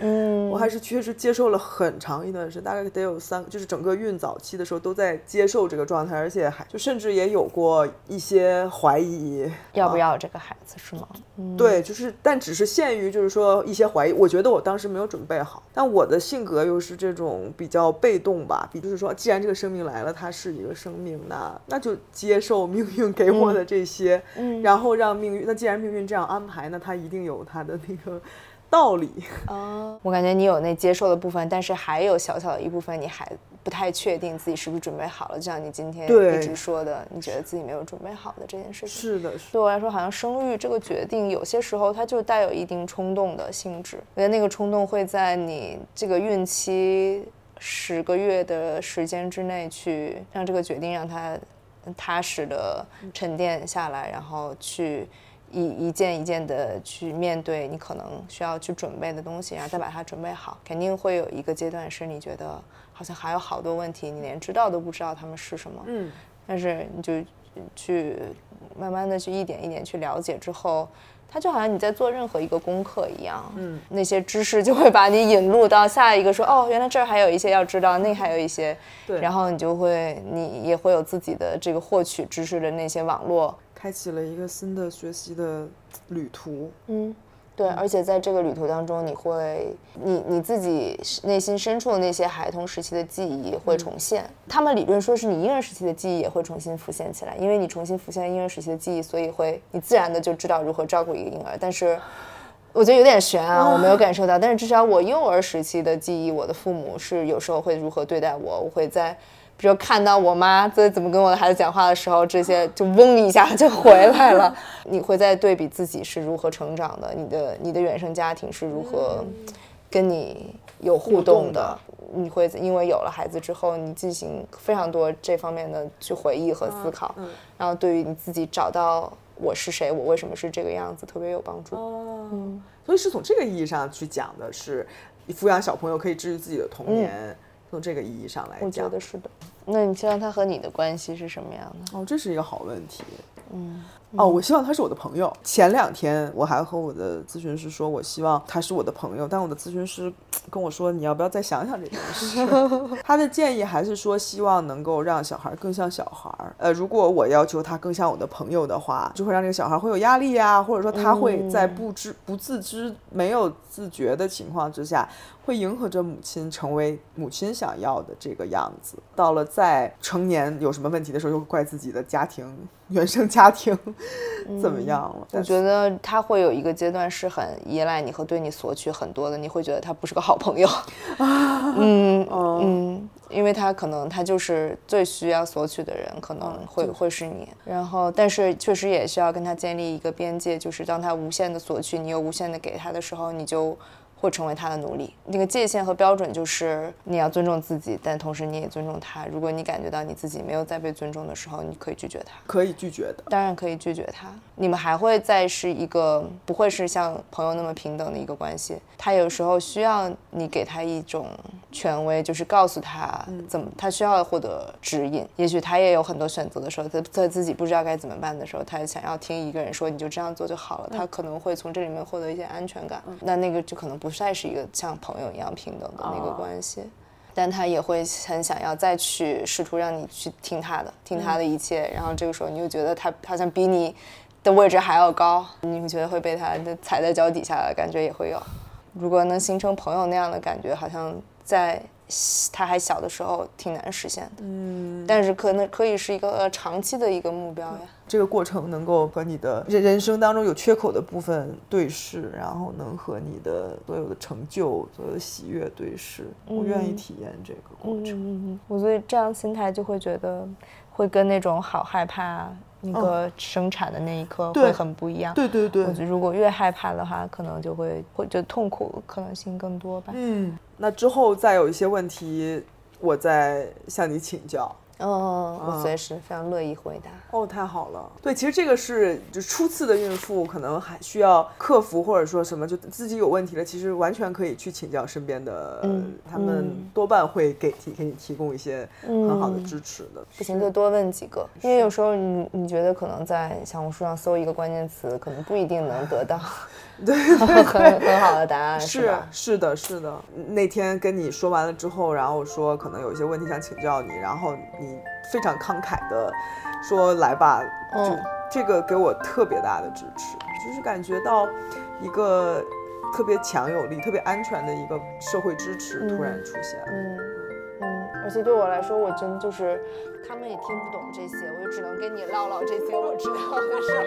S1: 嗯，
S2: 我还是确实接受了很长一段时间，大概得有三，就是整个孕早期的时候都在接受这个状态，而且还就甚至也有过一些怀疑，
S1: 要不要这个孩子是吗？
S2: 对，就是，但只是限于就是说一些怀疑。我觉得我当时没有准备好，但我的性格又是这种比较被动吧，比就是说，既然这个生命来了，它是一个生命，那那就接受命运给我的这些，
S1: 嗯
S2: 然后让命运，那既然命运这样安排，那它一定有它的那个 道理。
S1: 哦，我感觉你有那接受的部分，但是还有小小的一部分你还不太确定自己是不是准备好了，就像你今天一直说的，你觉得自己没有准备好的这件事情。
S2: 是的，是
S1: 对我来说，好像生育这个决定，有些时候它就带有一定冲动的性质。我觉得那个冲动会在你这个孕期十个月的时间之内，去让这个决定让它踏实的沉淀下来，然后去一一件一件的去面对你可能需要去准备的东西，然后再把它准备好。肯定会有一个阶段是你觉得好像还有好多问题，你连知道都不知道他们是什么。
S2: 嗯，
S1: 但是你就去慢慢的去一点一点去了解之后，它就好像你在做任何一个功课一样，
S2: 嗯，
S1: 那些知识就会把你引入到下一个说，哦，原来这儿还有一些要知道，那还有一些，
S2: 对。
S1: 然后你就会你也会有自己的这个获取知识的那些网络，
S2: 开启了一个新的学习的旅途。
S1: 嗯，对，而且在这个旅途当中，你会，你你自己内心深处的那些孩童时期的记忆会重现。他们理论说是你婴儿时期的记忆也会重新浮现起来，因为你重新浮现婴儿时期的记忆，所以会你自然的就知道如何照顾一个婴儿。但是我觉得有点悬啊，我没有感受到。但是至少我幼儿时期的记忆，我的父母是有时候会如何对待我，我会在。比如看到我妈在怎么跟我的孩子讲话的时候，这些就嗡一下就回来了。你会在对比自己是如何成长的，你的你的原生家庭是如何跟你有互动的。你会因为有了孩子之后，你进行非常多这方面的去回忆和思考，然后对于你自己找到我是谁，我为什么是这个样子，特别有帮助。
S2: 哦，所以是从这个意义上去讲的是，抚养小朋友可以治愈自己的童年，从这个意义上来讲，
S1: 我觉得是的。那你希望他和你的关系是什么样的？
S2: 哦，这是一个好问题。嗯。哦，我希望他是我的朋友。前两天我还和我的咨询师说，我希望他是我的朋友，但我的咨询师跟我说，你要不要再想想这件事？他的建议还是说，希望能够让小孩更像小孩。呃，如果我要求他更像我的朋友的话，就会让这个小孩会有压力呀，或者说他会在不知不自知、没有自觉的情况之下，会迎合着母亲成为母亲想要的这个样子。到了在成年有什么问题的时候，又怪自己的家庭。原生家庭怎么样了？
S1: 我觉得他会有一个阶段是很依赖你和对你索取很多的，你会觉得他不是个好朋友。嗯嗯，因为他可能他就是最需要索取的人，可能会会是你。然后，但是确实也需要跟他建立一个边界，就是当他无限的索取，你又无限的给他的时候，你就。会成为他的奴隶。那个界限和标准就是你要尊重自己，但同时你也尊重他。如果你感觉到你自己没有再被尊重的时候，你可以拒绝他。
S2: 可以拒绝的，
S1: 当然可以拒绝他。你们还会再是一个不会是像朋友那么平等的一个关系。他有时候需要你给他一种权威，就是告诉他怎么，他需要获得指引。也许他也有很多选择的时候，他他自己不知道该怎么办的时候，他想要听一个人说你就这样做就好了。他可能会从这里面获得一些安全感。那那个就可能不再是一个像朋友一样平等的那个关系，但他也会很想要再去试图让你去听他的，听他的一切。然后这个时候你又觉得他好像比你的位置还要高，你会觉得会被他踩在脚底下的感觉也会有。如果能形成朋友那样的感觉，好像在他还小的时候挺难实现的。嗯，但是可能可以是一个长期的一个目标呀。
S2: 这个过程能够和你的人人生当中有缺口的部分对视，然后能和你的所有的成就、所有的喜悦对视。我愿意体验这个过程。嗯
S1: 嗯，我所以这样心态就会觉得，会跟那种好害怕。那个生产的那一刻会很不一样。
S2: 对对对。
S1: 我觉得如果越害怕的话，可能就会会就痛苦可能性更多吧。
S2: 嗯，那之后再有一些问题，我再向你请教。
S1: 哦，我随时非常乐意回答。
S2: 哦，太好了。对，其实这个是就初次的孕妇可能还需要克服，或者说什么就自己有问题了，其实完全可以去请教身边的，他们多半会给提给你提供一些很好的支持的。
S1: 不行就多问几个，因为有时候你你觉得可能在小红书上搜一个关键词，可能不一定能得到。
S2: 对，
S1: 很很好的答案
S2: 是是的，是的。那天跟你说完了之后，然后说可能有一些问题想请教你，然后你非常慷慨的说来吧，就这个给我特别大的支持，就是感觉到一个特别强有力、特别安全的一个社会支持突然出现。
S1: 嗯嗯，而且对我来说，我真就是他们也听不懂这些，我就只能跟你唠唠这些我知道的事儿。